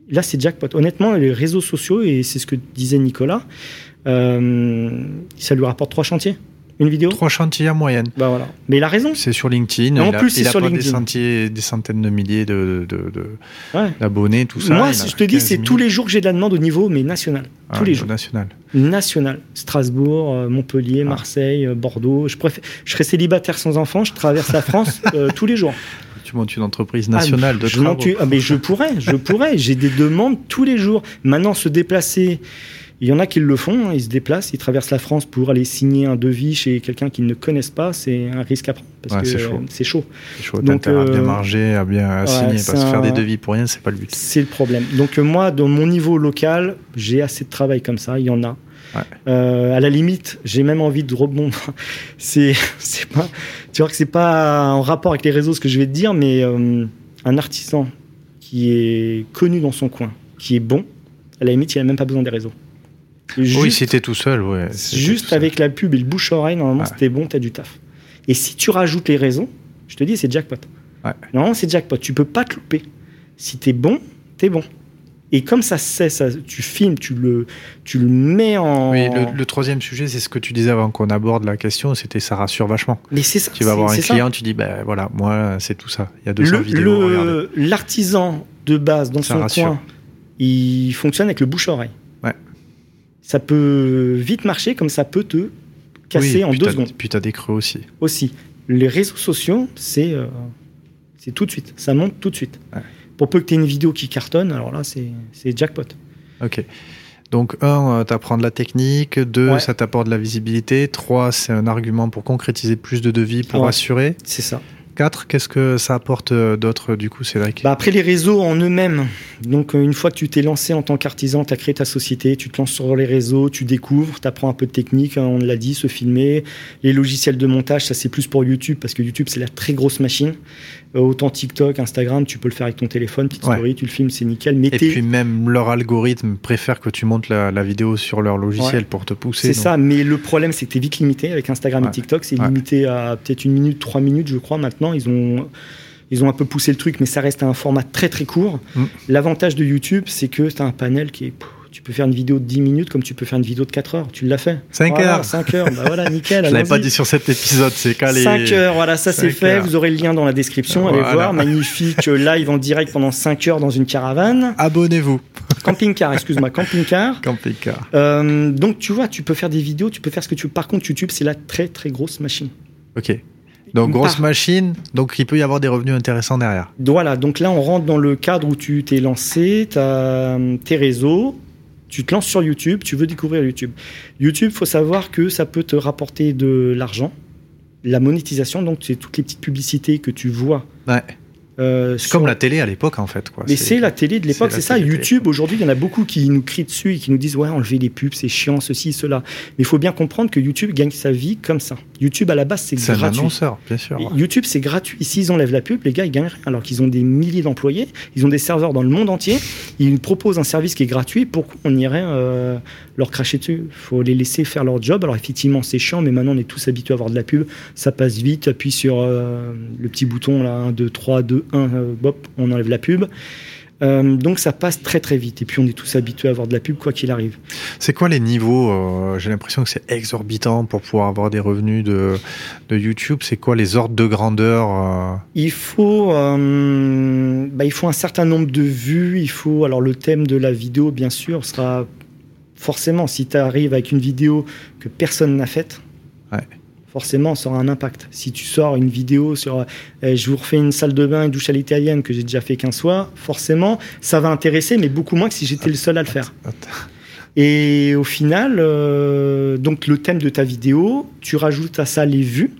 Là, c'est jackpot. Honnêtement, les réseaux sociaux, et c'est ce que disait Nicolas, euh, ça lui rapporte trois chantiers. Une vidéo trois chantiers en moyenne. Bah voilà. Mais il a raison. C'est sur LinkedIn. En il plus, c'est sur pas des, LinkedIn. centiers- des centaines de milliers de, Ouais. d'abonnés, tout ça. Moi, a je te dis, 15 c'est 000. tous les jours que j'ai de la demande au niveau, mais national. Ah, tous les jours. National. National. Strasbourg, euh, Montpellier, Ah. Marseille, euh, Bordeaux. Je, préfère... je serais célibataire sans enfant, je traverse la France *laughs* euh, tous les jours. Tu montes une entreprise nationale Ah, de je travaux. monte- ah, mais je pourrais, je pourrais. *laughs* J'ai des demandes tous les jours. Maintenant, se déplacer. Il y en a qui le font, hein, ils se déplacent, ils traversent la France pour aller signer un devis chez quelqu'un qu'ils ne connaissent pas, c'est un risque à prendre. Parce Ouais, que c'est euh, chaud. c'est chaud. Chaud, Donc, intérêt à bien euh, marger, à bien ouais, signer, parce que faire un- des devis pour rien, c'est pas le but. C'est le problème. Donc euh, moi, dans mon niveau local, j'ai assez de travail comme ça, il y en a. Ouais. Euh, à la limite, j'ai même envie de rebondir. *laughs* C'est, c'est pas, tu vois que c'est pas en rapport avec les réseaux ce que je vais te dire, mais euh, un artisan qui est connu dans son coin, qui est bon, à la limite, il a même pas besoin des réseaux. Juste, oui, si t'es tout seul, ouais. juste seul. avec la pub et le bouche-oreille, normalement, Ouais. c'était bon, t'as du taf. Et si tu rajoutes les réseaux, je te dis, c'est jackpot. Ouais. Normalement, c'est jackpot. Tu peux pas te louper. Si t'es bon, t'es bon. Et comme ça se sait, ça, tu filmes, tu le, tu le mets en. Oui, le, le troisième sujet, c'est ce que tu disais avant qu'on aborde la question, c'était ça rassure vachement. Mais c'est ça. Tu vas c'est- voir un c'est ça. client, tu dis, ben voilà, moi, c'est tout ça. Il y a 200 Le- vidéos, le- L'artisan de base dans Ça son rassure. coin, il fonctionne avec le bouche-oreille. Ouais. Ça peut vite marcher comme ça peut te casser Oui, en deux secondes. Puis t'as des creux aussi. aussi. Les réseaux sociaux, c'est euh, c'est tout de suite. Ça monte tout de suite. Ouais. Pour peu que tu aies une vidéo qui cartonne, alors là, c'est jackpot. Ok. Donc, un, euh, t'apprends de la technique. Deux, Ouais. ça t'apporte de la visibilité. Trois, c'est un argument pour concrétiser plus de devis, pour Ouais. assurer. C'est ça. 4, qu'est-ce que ça apporte euh, d'autre du coup, Cédric? Bah Après les réseaux en eux-mêmes, donc euh, une fois que tu t'es lancé en tant qu'artisan, tu as créé ta société, tu te lances sur les réseaux, tu découvres, tu apprends un peu de technique, hein, on l'a dit, se filmer. Les logiciels de montage, ça c'est plus pour YouTube, parce que YouTube c'est la très grosse machine. Euh, autant TikTok, Instagram, tu peux le faire avec ton téléphone, petite story, tu le filmes, c'est nickel. Mais Et puis même leur algorithme préfère que tu montes la, vidéo sur leur logiciel pour te pousser. C'est ça, mais le problème c'est que tu es vite limité avec Instagram et TikTok, c'est limité à peut-être une minute, trois minutes je crois maintenant. Ils ont ils ont un peu poussé le truc, mais ça reste un format très très court. Mm. L'avantage de YouTube, c'est que tu as un panel qui est tu peux faire une vidéo de 10 minutes comme tu peux faire une vidéo de 4 heures. Tu l'as fait. 5 heures. 5 heures. Bah voilà, *laughs* nickel. Je l'avais pas dit sur cet épisode, c'est calé. 5 heures, voilà, ça c'est fait. Vous aurez le lien dans la description. Allez voir. Magnifique live en direct pendant 5 heures dans une caravane. Abonnez-vous. Camping-car, excuse-moi, camping-car. Camping-car. Euh, donc tu vois, tu peux faire des vidéos, tu peux faire ce que tu veux. Par contre, YouTube, c'est la très très grosse machine. Ok. Donc grosse machine, donc il peut y avoir des revenus intéressants derrière. Voilà, donc là on rentre dans le cadre où tu t'es lancé, tu as tes réseaux, tu te lances sur YouTube, tu veux découvrir YouTube. YouTube, faut savoir que ça peut te rapporter de l'argent, la monétisation, donc c'est toutes les petites publicités que tu vois. Ouais. Euh, c'est comme la télé à l'époque en fait. Quoi. Mais c'est la télé de l'époque, c'est ça. YouTube aujourd'hui, il y en a beaucoup qui nous crient dessus et qui nous disent ouais, enlever les pubs, c'est chiant, ceci, cela. Mais il faut bien comprendre que YouTube gagne sa vie comme ça. YouTube à la base c'est gratuit. C'est un annonceur, bien sûr. YouTube c'est gratuit. S'ils enlèvent la pub, les gars ils gagnent rien. Alors qu'ils ont des milliers d'employés, ils ont des serveurs dans le monde entier, ils proposent un service qui est gratuit. Pourquoi on irait euh, leur cracher dessus Il faut les laisser faire leur job. Alors effectivement c'est chiant, mais maintenant on est tous habitués à avoir de la pub. Ça passe vite. Appuie sur euh, le petit bouton là, 1, 2, 3, 2, 1, bop, on enlève la pub. Euh, donc ça passe très très vite et puis on est tous habitués à avoir de la pub quoi qu'il arrive. C'est quoi les niveaux euh, J'ai l'impression que c'est exorbitant pour pouvoir avoir des revenus de, de YouTube. C'est quoi les ordres de grandeur euh? Il faut bah, il faut un certain nombre de vues. Il faut alors le thème de la vidéo bien sûr sera forcément si tu arrives avec une vidéo que personne n'a faite. Ouais forcément, ça aura un impact. Si tu sors une vidéo sur eh, je vous refais une salle de bain, une douche à l'italienne que j'ai déjà fait qu'un soir, forcément, ça va intéresser, mais beaucoup moins que si j'étais le seul à le faire. Et au final, euh, donc le thème de ta vidéo, tu rajoutes à ça les vues.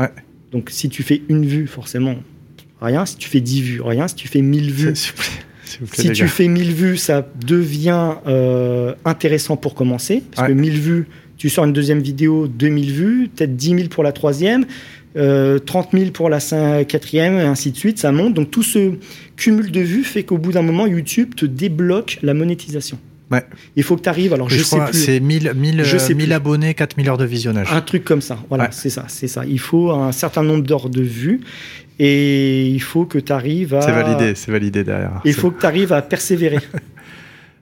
Ouais. Donc si tu fais une vue, forcément, rien. Si tu fais 10 vues, rien. Si tu fais 1000 *laughs* vues, si tu fais 1000 vues, ça devient euh, intéressant pour commencer. Parce que 1000 vues, tu sors une deuxième vidéo, 2000 vues, peut-être 10 000 pour la troisième, euh, 30 000 pour la quatrième, et ainsi de suite, ça monte. Donc tout ce cumul de vues fait qu'au bout d'un moment, YouTube te débloque la monétisation. Ouais. Il faut que tu arrives. Alors, je, sais plus. C'est 1000, 1000, je sais 1000 abonnés, 4000 heures de visionnage. Un truc comme ça. Voilà, c'est ça, c'est ça. Il faut un certain nombre d'heures de vues et il faut que tu arrives à. C'est validé, c'est validé derrière. Il faut que tu arrives à persévérer. *laughs*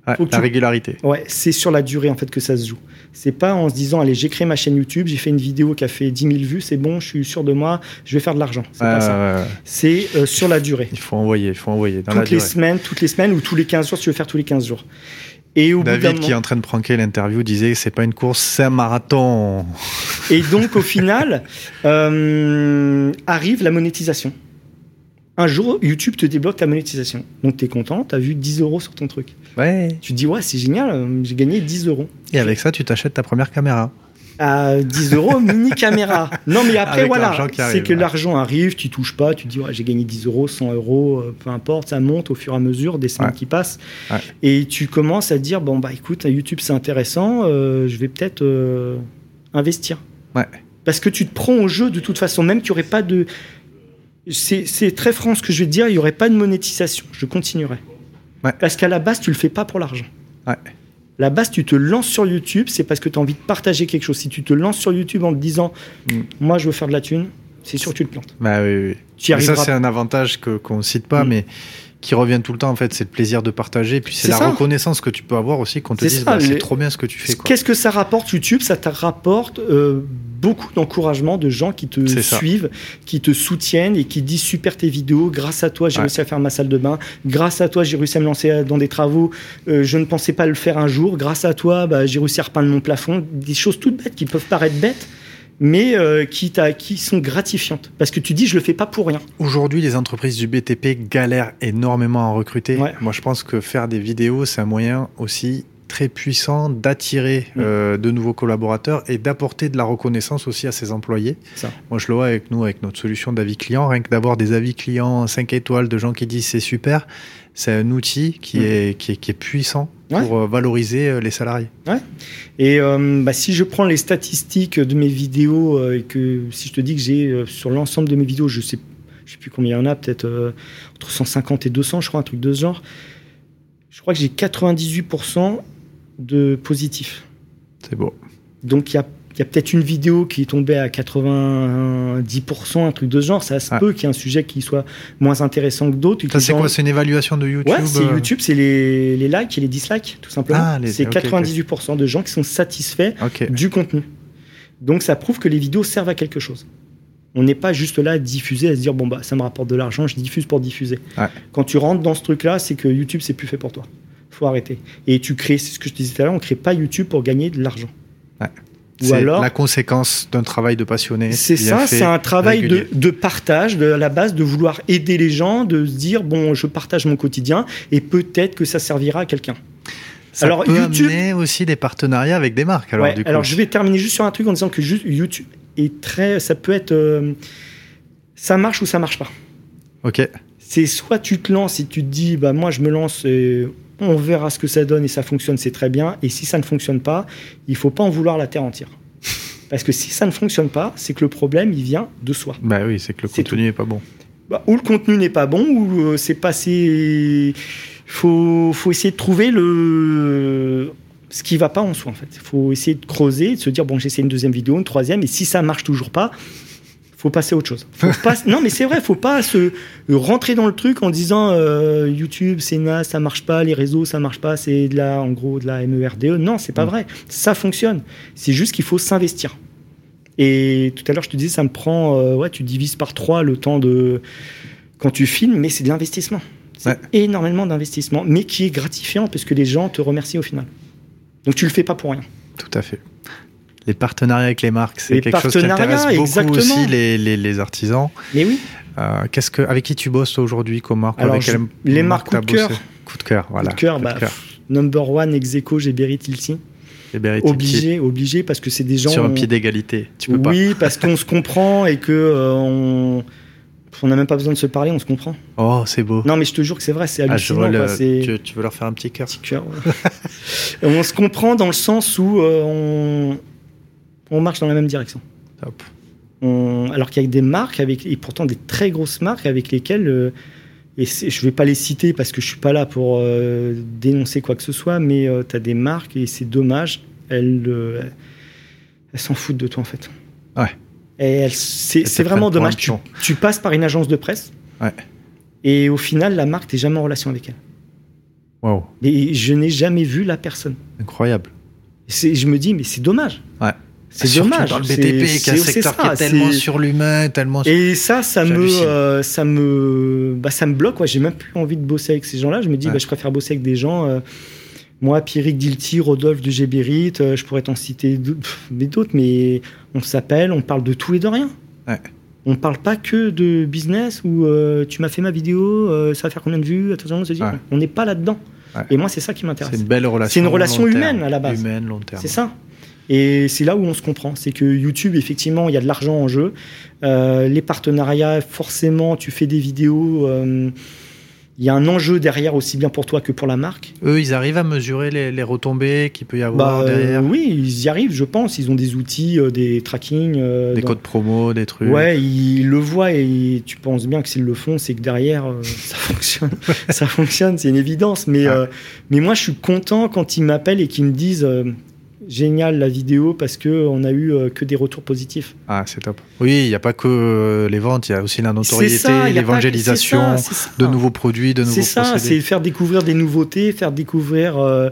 la régularité. Ouais, c'est sur la durée en fait que ça se joue. C'est pas en se disant allez j'ai créé ma chaîne YouTube, j'ai fait une vidéo qui a fait 10 000 vues, c'est bon, je suis sûr de moi, je vais faire de l'argent. C'est pas ça. C'est euh, sur la durée. Il faut envoyer, il faut envoyer. Dans toutes les semaines, toutes les semaines ou tous les 15 jours, si tu veux faire tous les 15 jours. Et au David, qui est en train de pranker l'interview, disait c'est pas une course, c'est un marathon. Et donc, au final, *laughs* euh, arrive la monétisation un jour, YouTube te débloque ta monétisation. Donc, tu es content, tu as vu 10 euros sur ton truc. Ouais. Tu te dis, ouais, c'est génial, euh, j'ai gagné 10 euros. Et avec ça, tu t'achètes ta première caméra. À 10 euros, mini caméra. Non, mais après, voilà, c'est que l'argent arrive, tu touches pas, tu dis, ouais, j'ai gagné 10 euros, 100 euros, euh, peu importe, ça monte au fur et à mesure des semaines qui passent. Et tu commences à te dire, bon, bah écoute, YouTube, c'est intéressant, euh, je vais peut-être investir. Ouais. Parce que tu te prends au jeu de toute façon, même qu'il n'y aurait pas de c'est très franc ce que je vais te dire, il n'y aurait pas de monétisation, je continuerai. Parce qu'à la base, tu le fais pas pour l'argent. Ouais. La base, tu te lances sur YouTube, c'est parce que tu as envie de partager quelque chose. Si tu te lances sur YouTube en te disant, mm. moi je veux faire de la thune, c'est sûr que tu te plantes. Bah oui, oui. ça, c'est un avantage qu'on ne cite pas, mm. mais qui reviennent tout le temps en fait c'est le plaisir de partager puis c'est la reconnaissance que tu peux avoir aussi qu'on te dise bah, c'est trop bien ce que tu fais qu'est-ce que ça rapporte YouTube? Ça te rapporte euh, beaucoup d'encouragement de gens qui te suivent qui te soutiennent et qui disent super tes vidéos grâce à toi j'ai réussi à faire ma salle de bain. Grâce à toi j'ai réussi à me lancer dans des travaux euh, je ne pensais pas le faire un jour. Grâce à toi bah, j'ai réussi à repeindre mon plafond. Des choses toutes bêtes qui peuvent paraître bêtes mais euh, qui, qui, sont gratifiantes. Parce que tu dis, je le fais pas pour rien. Aujourd'hui, les entreprises du BTP galèrent énormément à recruter. Moi, je pense que faire des vidéos, c'est un moyen aussi très puissant d'attirer Mm. euh, de nouveaux collaborateurs et d'apporter de la reconnaissance aussi à ses employés. Ça. Moi, je le vois avec nous, avec notre solution d'avis client, rien que d'avoir des avis clients 5 étoiles de gens qui disent c'est super, c'est un outil qui, Mm. est, qui, est, qui est puissant. Pour euh, valoriser euh, les salariés. Et euh, bah, si je prends les statistiques de mes vidéos euh, et que si je te dis que j'ai euh, sur l'ensemble de mes vidéos, je sais, je sais plus combien il y en a, peut-être entre 150 et 200, je crois, un truc de ce genre. Je crois que j'ai 98% de positifs. C'est beau. Donc il y a, il y a peut-être une vidéo qui est tombée à 90%, un truc de ce genre. Ça se Ouais. peut qu'il y ait un sujet qui soit moins intéressant que d'autres. Ça, c'est quoi C'est une évaluation de YouTube Ouais, c'est euh, YouTube, c'est les, les likes et les dislikes, tout simplement. Ah, les- c'est ok, 98% de gens qui sont satisfaits du contenu. Donc ça prouve que les vidéos servent à quelque chose. On n'est pas juste là à diffuser, à se dire bon bah ça me rapporte de l'argent, je diffuse pour diffuser. Ouais. Quand tu rentres dans ce truc-là, c'est que YouTube c'est plus fait pour toi. Faut arrêter. Et tu crées, c'est ce que je te disais tout à l'heure, on crée pas YouTube pour gagner de l'argent. Ouais. C'est alors la conséquence d'un travail de passionné. c'est ça, c'est un travail de, partage, de à la base de vouloir aider les gens, de se dire bon je partage mon quotidien et peut-être que ça servira à quelqu'un. Ça Alors, peut YouTube- amener aussi des partenariats avec des marques. Alors, Ouais, du coup. alors je vais terminer juste sur un truc en disant que YouTube est très, ça peut être, euh, ça marche ou ça marche pas. Ok. C'est soit tu te lances et tu te dis bah moi je me lance et on verra ce que ça donne et ça fonctionne c'est très bien et si ça ne fonctionne pas il faut pas en vouloir la terre entière *laughs* parce que si ça ne fonctionne pas c'est que le problème il vient de soi. Bah oui, c'est que le contenu est pas bon. Bah, ou le contenu n'est pas bon, ou euh, c'est passé. Faut, faut essayer de trouver le ce qui va pas en soi en fait. Faut essayer de creuser, de se dire bon j'essaie une deuxième vidéo, une troisième, et si ça marche toujours pas, faut passer à autre chose. Faut pas, non mais c'est vrai, faut pas se rentrer dans le truc en disant euh, YouTube c'est naze, ça marche pas, les réseaux ça marche pas, c'est de la en gros de la MERDE. Non c'est pas Mm. vrai, ça fonctionne. C'est juste qu'il faut s'investir. Et tout à l'heure, je te disais, ça me prend, euh, ouais, tu divises par trois le temps de quand tu filmes, mais c'est de l'investissement. C'est Ouais. énormément d'investissement, mais qui est gratifiant parce que les gens te remercient au final. Donc tu le fais pas pour rien. Tout à fait. Les partenariats avec les marques, c'est quelque chose qui intéresse beaucoup exactement. aussi les, les, les artisans. Mais oui, Euh, qu'est-ce que, avec qui tu bosses aujourd'hui comme marque Alors, avec je- quelle les marque marques coup de cœur. Coup de cœur, voilà. coup de cœur, Coup bah, pff, number one, ex aequo, j'ai Berry Tilty. Obligé, obligé, parce que c'est des gens. Sur un pied d'égalité. Tu peux pas. oui, *laughs* parce qu'on se comprend et que euh, on. On n'a même pas besoin de se parler, on se comprend. Oh, c'est beau. Non, mais je te jure que c'est vrai, c'est Ah, hallucinant. quoi, tu, tu veux leur faire un petit cœur petit cœur. ouais. *laughs* on se comprend dans le sens où euh, on, on marche dans la même direction. Top. On- alors qu'il y a des marques, avec, et pourtant des très grosses marques avec lesquelles, euh, et je ne vais pas les citer parce que je suis pas là pour euh, dénoncer quoi que ce soit, mais tu as des marques et c'est dommage, elles, euh, elles s'en foutent de toi en fait. Ouais. Et c'est vraiment dommage. Tu, tu passes par une agence de presse Ouais. et au final, la marque, tu jamais en relation avec elle. Waouh, Et je n'ai jamais vu la personne. incroyable. C'est- Je me dis, mais c'est dommage. Ouais. C'est dommage. dans le C'est- BTP, qui est un c'est- c'est secteur qui est tellement c'est- sur l'humain, tellement. Et ça, ça me, euh, ça me, bah, ça me bloque. Ouais. J'ai même plus envie de bosser avec ces gens-là. Je me dis, Ouais. bah, je préfère bosser avec des gens. euh, moi, Pierrick Dilty, Rodolphe de Gébérit, euh, je pourrais t'en citer d'autres, mais on s'appelle, on parle de tout et de rien. Ouais. On parle pas que de business où tu m'as fait ma vidéo, ça va faire combien de vues Attention, on se dit, Ouais. on n'est pas là-dedans. Et moi, c'est ça qui C'est m'intéresse. une belle relation. C'est une relation terme. humaine, à la base. Humaine, long terme. C'est ça. Et c'est là où on se comprend. C'est que YouTube, effectivement, il y a de l'argent en jeu. Euh, les partenariats, forcément, tu fais des vidéos. euh, il y a un enjeu derrière aussi bien pour toi que pour la marque. Eux, ils arrivent à mesurer les, les retombées qu'il peut y avoir Bah, euh, derrière. oui, ils y arrivent, je pense. Ils ont des outils, euh, des tracking. euh, Des dans- codes promo, des trucs. Ouais, ils le voient et tu penses bien que s'ils le font, c'est que derrière, *laughs* ça fonctionne. ça fonctionne, c'est une évidence. Mais, euh, mais moi, je suis content quand ils m'appellent et qu'ils me disent génial la vidéo parce que on a eu euh, que des retours positifs. Ah, c'est top. Oui, il n'y a pas que euh, les ventes, il y a aussi la notoriété, l'évangélisation, de nouveaux produits, de nouveaux C'est ça, c'est faire découvrir des nouveautés, faire découvrir euh,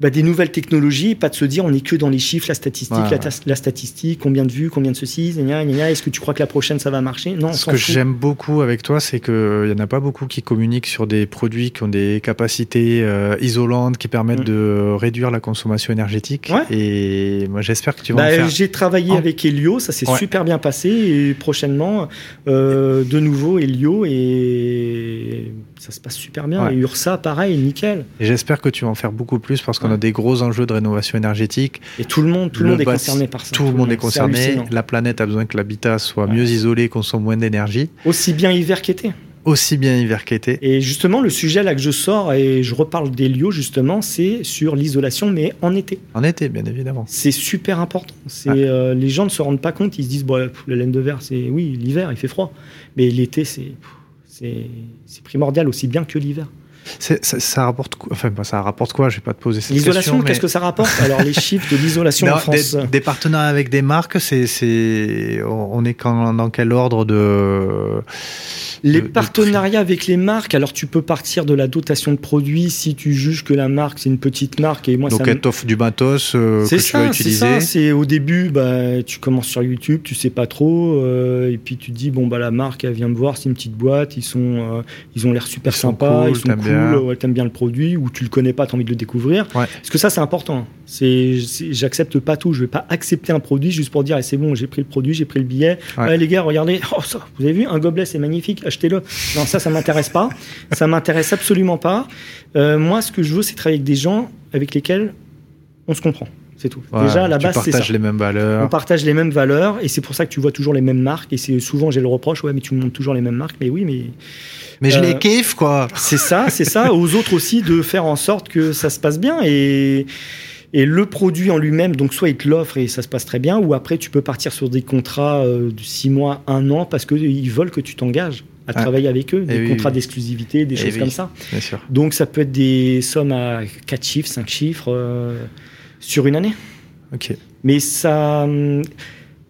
bah, des nouvelles technologies, pas de se dire on est que dans les chiffres, la statistique, Ouais, la, ouais. la statistique, combien de vues, combien de ceci, gna, gna, gna, est-ce que tu crois que la prochaine ça va marcher? Non, on Ce que j'aime beaucoup avec toi, c'est qu'il n'y en a pas beaucoup qui communiquent sur des produits qui ont des capacités euh, isolantes, qui permettent Mm. de réduire la consommation énergétique. Ouais. Et moi, j'espère que tu vas Bah, en faire. J'ai travaillé avec Helio, ça s'est super bien passé. Et prochainement, euh, de nouveau Helio et ça se passe super bien. Ouais. Et Ursa, pareil, nickel. Et j'espère que tu vas en faire beaucoup plus parce qu'on a des gros enjeux de rénovation énergétique. Et tout le monde, tout le, monde est concerné par ça. Tout le monde est concerné. La planète a besoin que l'habitat soit Ouais. mieux isolé, consomme moins d'énergie, Aussi bien hiver qu'été. aussi bien hiver qu'été. Et justement, le sujet là que je sors et je reparle d'Helio, justement, c'est sur l'isolation, mais en été. En été, bien évidemment. C'est super important. C'est euh, les gens ne se rendent pas compte. Ils se disent, bon, la laine de verre, c'est oui, l'hiver, il fait froid, mais l'été, c'est c'est primordial aussi bien que l'hiver. Ça, ça rapporte quoi Enfin, bah, ça rapporte quoi Je vais pas te poser cette question. L'isolation, mais- qu'est-ce que ça rapporte? Alors les chiffres de l'isolation en France. des, des partenariats avec des marques, c'est, on est quand, dans quel ordre de Les de- de partenariats avec les marques, alors tu peux partir de la dotation de produits si tu juges que la marque c'est une petite marque et moi Donc ça elle t'offre du matos euh, que C'est tu vas ça, c'est utiliser. ça. C'est au début, bah, tu commences sur YouTube, tu sais pas trop, euh, et puis tu te dis bon bah la marque elle vient me voir, c'est une petite boîte, ils sont, euh, ils ont l'air super Ils sont sympas, cool, ils sont cool, ouais, t'aimes bien le produit, ou tu le connais pas, t'as envie de le découvrir. Ouais. Parce que ça c'est important. C'est, j'accepte pas tout, je vais pas accepter un produit juste pour dire eh, c'est bon, j'ai pris le produit, j'ai pris le billet. Ouais, les gars, regardez, *laughs* oh ça, vous avez vu un gobelet, c'est magnifique, achetez-le. Non ça, ça m'intéresse pas, ça m'intéresse absolument pas. Euh, moi, ce que je veux, c'est travailler avec des gens avec lesquels on se comprend. C'est tout. Ouais, Déjà, à la base, c'est ça. les mêmes On valeurs. partage les mêmes valeurs et c'est pour ça que tu vois toujours les mêmes marques. Et c'est souvent, j'ai le reproche, ouais, mais tu me montres toujours les mêmes marques. Mais oui, mais Mais je euh, les kiffe, quoi. c'est ça, c'est ça. Aux autres aussi de faire en sorte que ça se passe bien et et le produit en lui-même, donc soit ils te l'offrent et ça se passe très bien, ou après tu peux partir sur des contrats euh, de 6 mois, 1 an, parce qu'ils veulent que tu t'engages à Ouais. travailler avec eux, des oui, contrats oui. d'exclusivité, des Eh choses oui. comme ça. Bien sûr. Donc ça peut être des sommes à 4 chiffres, 5 chiffres euh, sur une année. Ok. Mais ça. hum,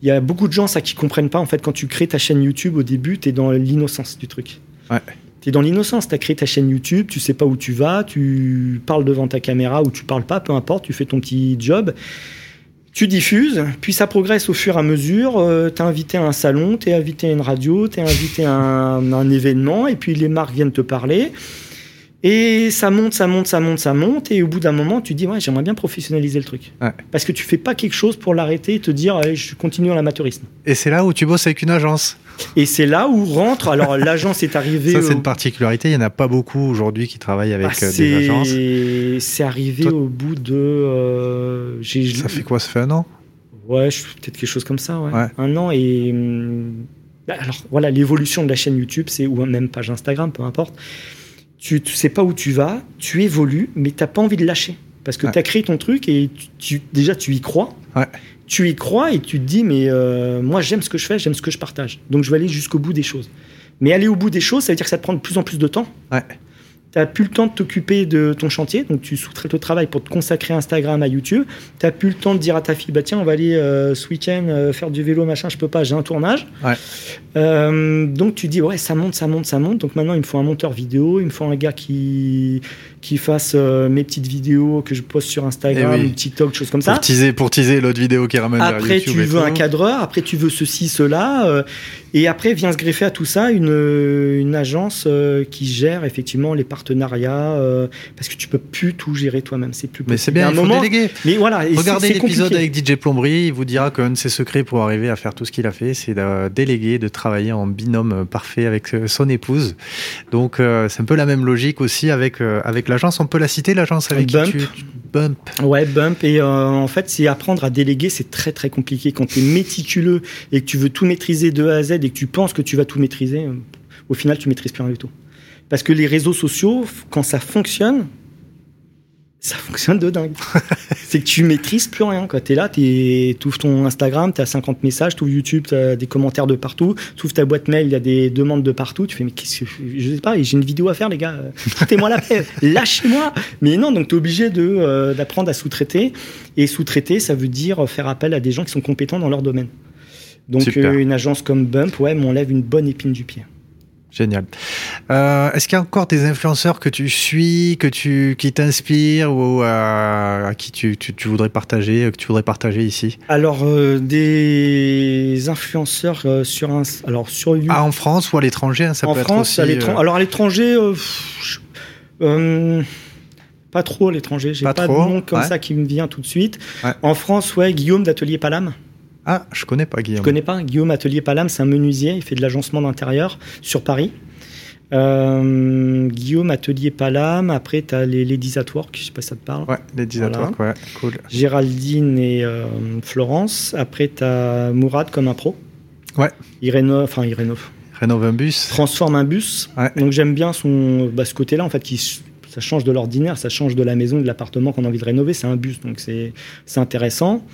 Il y a beaucoup de gens ça qui comprennent pas en fait quand tu crées ta chaîne YouTube au début tu es dans l'innocence du truc. Ouais. Tu es dans l'innocence, tu as créé ta chaîne YouTube, tu sais pas où tu vas, tu parles devant ta caméra ou tu parles pas, peu importe, tu fais ton petit job. Tu diffuses, puis ça progresse au fur et à mesure. Euh, tu es invité à un salon, tu es invité à une radio, tu es invité à un, un événement, et puis les marques viennent te parler. Et ça monte, ça monte, ça monte, ça monte, et au bout d'un moment, tu dis, ouais, j'aimerais bien professionnaliser le truc. Ouais. Parce que tu fais pas quelque chose pour l'arrêter et te dire, je continue dans l'amateurisme. Et c'est là où tu bosses avec une agence. Et c'est là où rentre, alors *laughs* l'agence est arrivée... Ça, c'est au- une particularité. Il n'y en a pas beaucoup aujourd'hui qui travaillent avec Ah, euh, des agences. c'est arrivé Toi- au bout de... euh, Ça fait quoi? Ça fait un an? Ouais, je- peut-être quelque chose comme ça, ouais. Ouais. Un an et. hum, bah, Alors voilà, l'évolution de la chaîne YouTube, c'est ou même page Instagram, peu importe. Tu ne sais pas où tu vas, tu évolues, mais tu n'as pas envie de lâcher. Parce que Ouais. tu as créé ton truc et tu, tu- déjà tu y crois. Ouais. Tu y crois et tu te dis, mais euh, moi j'aime ce que je fais, j'aime ce que je partage. Donc je vais aller jusqu'au bout des choses. Mais aller au bout des choses, ça veut dire que ça te prend de plus en plus de temps. Ouais. Tu n'as plus le temps de t'occuper de ton chantier, donc tu sous-traites le travail pour te consacrer à Instagram, à YouTube. Tu n'as plus le temps de dire à ta fille, bah tiens, on va aller euh, ce week-end euh, faire du vélo, machin, je peux pas, j'ai un tournage. Ouais. Euh, donc tu dis, ouais, ça monte, ça monte, ça monte. Donc maintenant, il me faut un monteur vidéo, il me faut un gars qui, qui fasse euh, mes petites vidéos que je poste sur Instagram, Eh oui. TikTok, choses comme ça. Pour teaser, pour teaser l'autre vidéo qui ramène vers Après, YouTube tu et veux un cadreur, après, tu veux ceci, cela. euh, et après, vient se greffer à tout ça une, une agence euh, qui gère effectivement les partenariats, euh, parce que tu peux plus tout gérer toi-même. C'est plus Mais possible. c'est bien, il faut moment, déléguer. Mais voilà. Regardez l'épisode avec DJ Plomberie, il vous dira qu'un de ses secrets pour arriver à faire tout ce qu'il a fait, c'est de déléguer, de travailler en binôme parfait avec euh, son épouse. Donc euh, c'est un peu la même logique aussi avec, euh, avec l'agence. On peut la citer, l'agence avec Bump. qui tu, tu- Bump. Ouais, bump. Et euh, en fait, c'est apprendre à déléguer, c'est très très compliqué. Quand tu es méticuleux et que tu veux tout maîtriser de A à Z et que tu penses que tu vas tout maîtriser, euh, au final, tu maîtrises plus rien du tout. Parce que les réseaux sociaux, quand ça fonctionne, ça fonctionne de dingue. *laughs* c'est que tu maîtrises plus rien. Tu es là, tu ouvres ton Instagram, tu as 50 messages, tu ouvres YouTube, tu as des commentaires de partout, tu ouvres ta boîte mail, il y a des demandes de partout. Tu fais, mais qu'est-ce que je, sais pas, j'ai une vidéo à faire, les gars. euh, Foutez-moi la paix, *laughs* lâchez-moi. Mais non, donc tu es obligé de, euh, d'apprendre à sous-traiter. Et sous-traiter, ça veut dire faire appel à des gens qui sont compétents dans leur domaine. Donc euh, une agence comme Bump, ouais, m'enlève une bonne épine du pied. Génial. Euh, Est-ce qu'il y a encore des influenceurs que tu suis, que tu, qui t'inspirent ou euh, à qui tu, tu, tu voudrais partager, que tu voudrais partager ici? Alors, euh, des influenceurs euh, sur un, alors sur YouTube, Ah, en France ou à l'étranger hein, Ça en peut France, être aussi. euh, alors à l'étranger, euh, euh, Pas trop à l'étranger. J'ai Pas pas, trop, de nom comme ouais. ça qui me vient tout de suite. Ouais. En France, ouais, Guillaume d'Atelier Palam. Ah, je connais pas Guillaume. Tu connais pas Guillaume Atelier Palam, c'est un menuisier, il fait de l'agencement d'intérieur sur Paris. Euh, Guillaume Atelier Palam, après tu as les Ladies at Work, je sais pas si ça te parle. Ouais, les 10 Voilà. Work, ouais, cool. Géraldine et euh, Florence. Après tu as Mourad comme un pro. Ouais. Il rénove, enfin il rénove, Rénove un bus. transforme un bus. Ouais. Donc j'aime bien son, bah, ce côté-là en fait qui ça change de l'ordinaire, ça change de la maison, de l'appartement qu'on a envie de rénover. C'est un bus, donc c'est intéressant.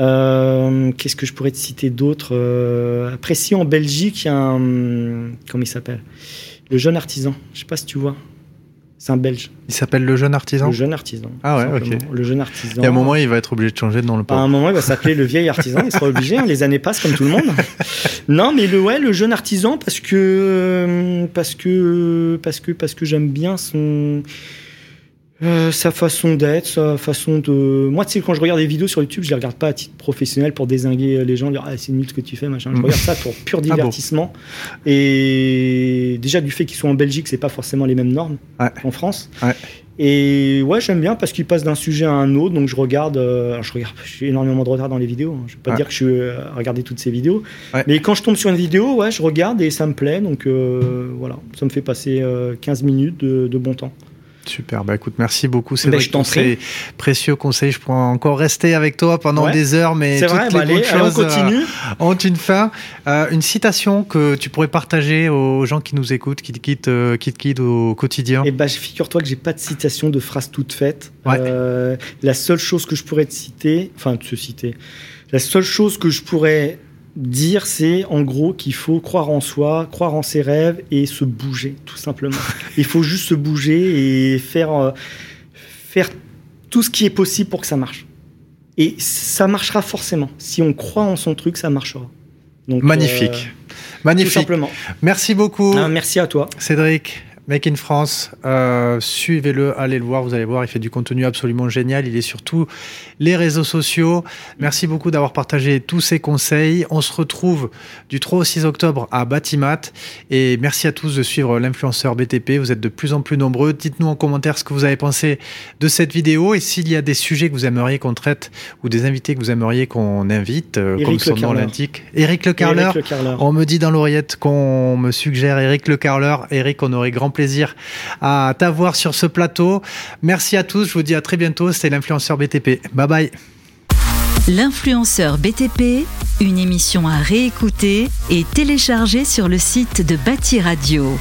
Euh, Qu'est-ce que je pourrais te citer d'autre Euh, Après, si en Belgique, il y a un. Comment il s'appelle? Le jeune artisan. Je sais pas si tu vois. C'est un Belge. Il s'appelle le jeune artisan? Le jeune artisan. Ah ouais, simplement. ok. Le jeune artisan. Y a un moment, il va être obligé de changer de nom le À pauvre. un moment, il va s'appeler le vieil artisan. Il sera obligé. hein, les années passent comme tout le monde. *laughs* Non, mais le ouais, le jeune artisan parce que euh, parce que parce que parce que j'aime bien son euh, sa façon d'être, sa façon de. Moi, tu sais, quand je regarde des vidéos sur YouTube, je les regarde pas à titre professionnel pour désinguer les gens, dire ah, c'est nul ce que tu fais, machin. Je Mhm. regarde ça pour pur Ah bon divertissement. Et déjà du fait qu'ils soient en Belgique, c'est pas forcément les mêmes normes Ouais. qu'en France. Ouais. Et ouais, j'aime bien parce qu'il passe d'un sujet à un autre, donc je regarde. euh, je regarde, j'ai énormément de retard dans les vidéos. hein. Je vais pas Ouais. dire que je suis euh, à regarder toutes ces vidéos, mais quand je tombe sur une vidéo, ouais, je regarde et ça me plaît, donc euh, voilà, ça me fait passer euh, 15 minutes de, de bon temps. Super, bah écoute, merci beaucoup Cédric Ben, je t'en ces précieux conseils. Je pourrais encore rester avec toi pendant Ouais. des heures, mais C'est toutes vrai, les bah, allez, bonnes allez, on choses, euh, continue. ont une fin. Euh, une citation que tu pourrais partager aux gens qui nous écoutent, qui te quittent, euh, qui te quittent au quotidien. Et bah, figure-toi que j'ai pas de citation de phrase toute faite. Ouais. Euh, la seule chose que je pourrais te citer, enfin te citer, la seule chose que je pourrais dire, c'est en gros qu'il faut croire en soi, croire en ses rêves et se bouger, tout simplement. Il faut juste se bouger et faire, euh, faire tout ce qui est possible pour que ça marche. Et ça marchera forcément. Si on croit en son truc, ça marchera. Donc, Magnifique. euh, tout Magnifique. simplement. Merci beaucoup. Ah, merci à toi. Cédric, Make in France, euh, suivez-le, allez le voir, vous allez voir, il fait du contenu absolument génial, il est sur tous les réseaux sociaux. Merci beaucoup d'avoir partagé tous ces conseils. On se retrouve du 3 au 6 octobre à Batimat et merci à tous de suivre l'influenceur BTP, vous êtes de plus en plus nombreux. Dites-nous en commentaire ce que vous avez pensé de cette vidéo et s'il y a des sujets que vous aimeriez qu'on traite ou des invités que vous aimeriez qu'on invite, euh, comme Le son nom l'indique. Éric Le Carleur. Eric Le Carleur. On me dit dans l'oreillette qu'on me suggère Eric Le Carleur. Eric, on aurait grand plaisir à t'avoir sur ce plateau. Merci à tous. Je vous dis à très bientôt. C'était l'influenceur BTP. Bye bye. L'influenceur BTP, une émission à réécouter et télécharger sur le site de Bâti Radio.